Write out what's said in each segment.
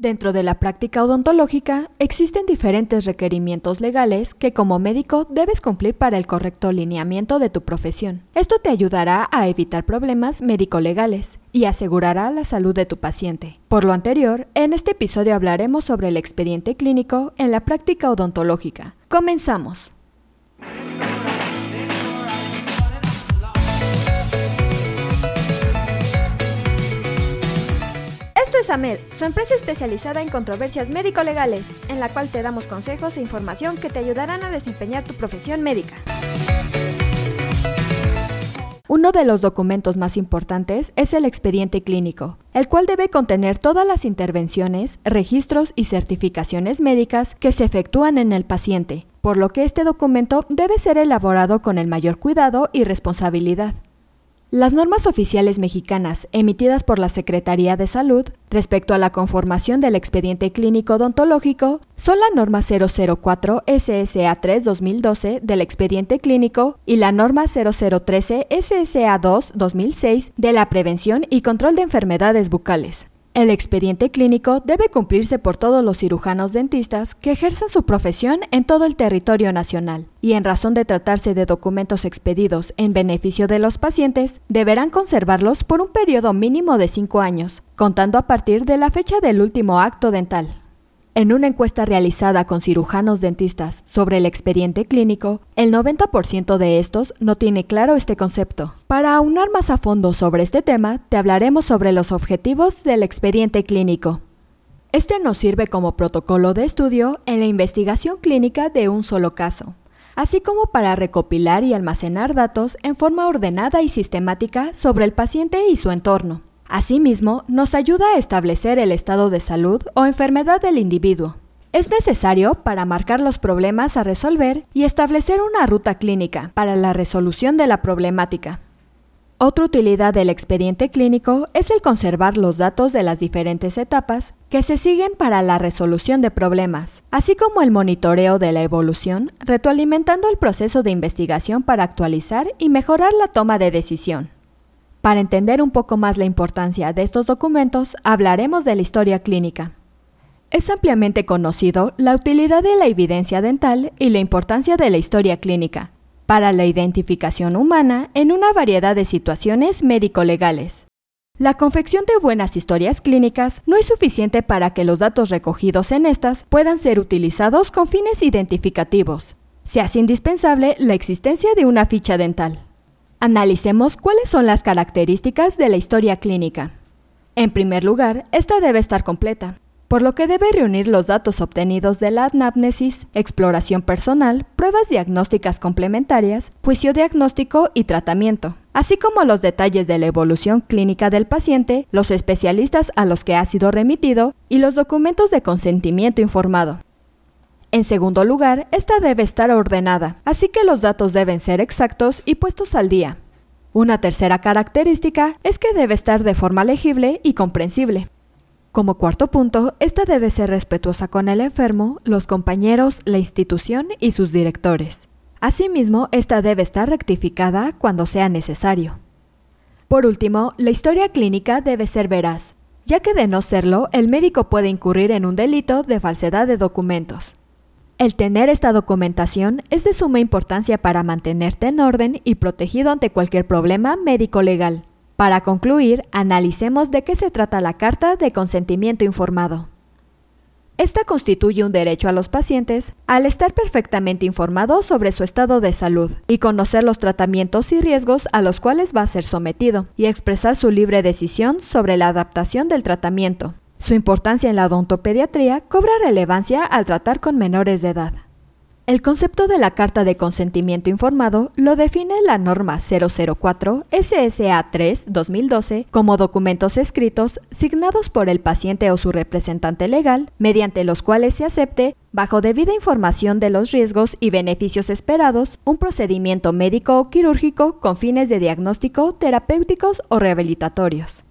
Dentro de la práctica odontológica existen diferentes requerimientos legales que como médico debes cumplir para el correcto lineamiento de tu profesión. Esto te ayudará a evitar problemas médico-legales y asegurará la salud de tu paciente. Por lo anterior, en este episodio hablaremos sobre el expediente clínico en la práctica odontológica. Comenzamos. Es AMED, su empresa especializada en controversias médico-legales, en la cual te damos consejos e información que te ayudarán a desempeñar tu profesión médica. Uno de los documentos más importantes es el expediente clínico, el cual debe contener todas las intervenciones, registros y certificaciones médicas que se efectúan en el paciente, por lo que este documento debe ser elaborado con el mayor cuidado y responsabilidad. Las normas oficiales mexicanas emitidas por la Secretaría de Salud respecto a la conformación del expediente clínico odontológico son la norma 004 SSA3 2012 del expediente clínico y la norma 0013 SSA2 2006 de la prevención y control de enfermedades bucales. El expediente clínico debe cumplirse por todos los cirujanos dentistas que ejercen su profesión en todo el territorio nacional, y en razón de tratarse de documentos expedidos en beneficio de los pacientes, deberán conservarlos por un periodo mínimo de cinco años, contando a partir de la fecha del último acto dental. En una encuesta realizada con cirujanos dentistas sobre el expediente clínico, el 90% de estos no tiene claro este concepto. Para aunar más a fondo sobre este tema, te hablaremos sobre los objetivos del expediente clínico. Este nos sirve como protocolo de estudio en la investigación clínica de un solo caso, así como para recopilar y almacenar datos en forma ordenada y sistemática sobre el paciente y su entorno. Asimismo, nos ayuda a establecer el estado de salud o enfermedad del individuo. Es necesario para marcar los problemas a resolver y establecer una ruta clínica para la resolución de la problemática. Otra utilidad del expediente clínico es el conservar los datos de las diferentes etapas que se siguen para la resolución de problemas, así como el monitoreo de la evolución, retroalimentando el proceso de investigación para actualizar y mejorar la toma de decisión. Para entender un poco más la importancia de estos documentos, hablaremos de la historia clínica. Es ampliamente conocido la utilidad de la evidencia dental y la importancia de la historia clínica para la identificación humana en una variedad de situaciones médico-legales. La confección de buenas historias clínicas no es suficiente para que los datos recogidos en estas puedan ser utilizados con fines identificativos. Se hace indispensable la existencia de una ficha dental. Analicemos cuáles son las características de la historia clínica. En primer lugar, esta debe estar completa, por lo que debe reunir los datos obtenidos de la anamnesis, exploración personal, pruebas diagnósticas complementarias, juicio diagnóstico y tratamiento, así como los detalles de la evolución clínica del paciente, los especialistas a los que ha sido remitido y los documentos de consentimiento informado. En segundo lugar, esta debe estar ordenada, así que los datos deben ser exactos y puestos al día. Una tercera característica es que debe estar de forma legible y comprensible. Como cuarto punto, esta debe ser respetuosa con el enfermo, los compañeros, la institución y sus directores. Asimismo, esta debe estar rectificada cuando sea necesario. Por último, la historia clínica debe ser veraz, ya que de no serlo, el médico puede incurrir en un delito de falsedad de documentos. El tener esta documentación es de suma importancia para mantenerte en orden y protegido ante cualquier problema médico-legal. Para concluir, analicemos de qué se trata la Carta de Consentimiento Informado. Esta constituye un derecho a los pacientes al estar perfectamente informados sobre su estado de salud y conocer los tratamientos y riesgos a los cuales va a ser sometido y expresar su libre decisión sobre la adaptación del tratamiento. Su importancia en la odontopediatría cobra relevancia al tratar con menores de edad. El concepto de la carta de consentimiento informado lo define la norma 004 SSA 3 2012 como documentos escritos signados por el paciente o su representante legal, mediante los cuales se acepte, bajo debida información de los riesgos y beneficios esperados, un procedimiento médico o quirúrgico con fines de diagnóstico, terapéuticos o rehabilitatorios.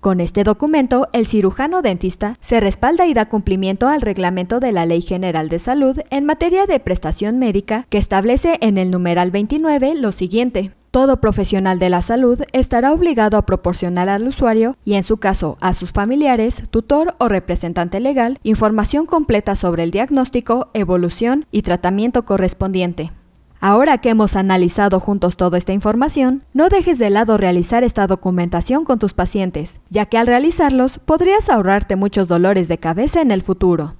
Con este documento, el cirujano dentista se respalda y da cumplimiento al reglamento de la Ley General de Salud en materia de prestación médica que establece en el numeral 29 lo siguiente. Todo profesional de la salud estará obligado a proporcionar al usuario y en su caso a sus familiares, tutor o representante legal información completa sobre el diagnóstico, evolución y tratamiento correspondiente. Ahora que hemos analizado juntos toda esta información, no dejes de lado realizar esta documentación con tus pacientes, ya que al realizarlos podrías ahorrarte muchos dolores de cabeza en el futuro.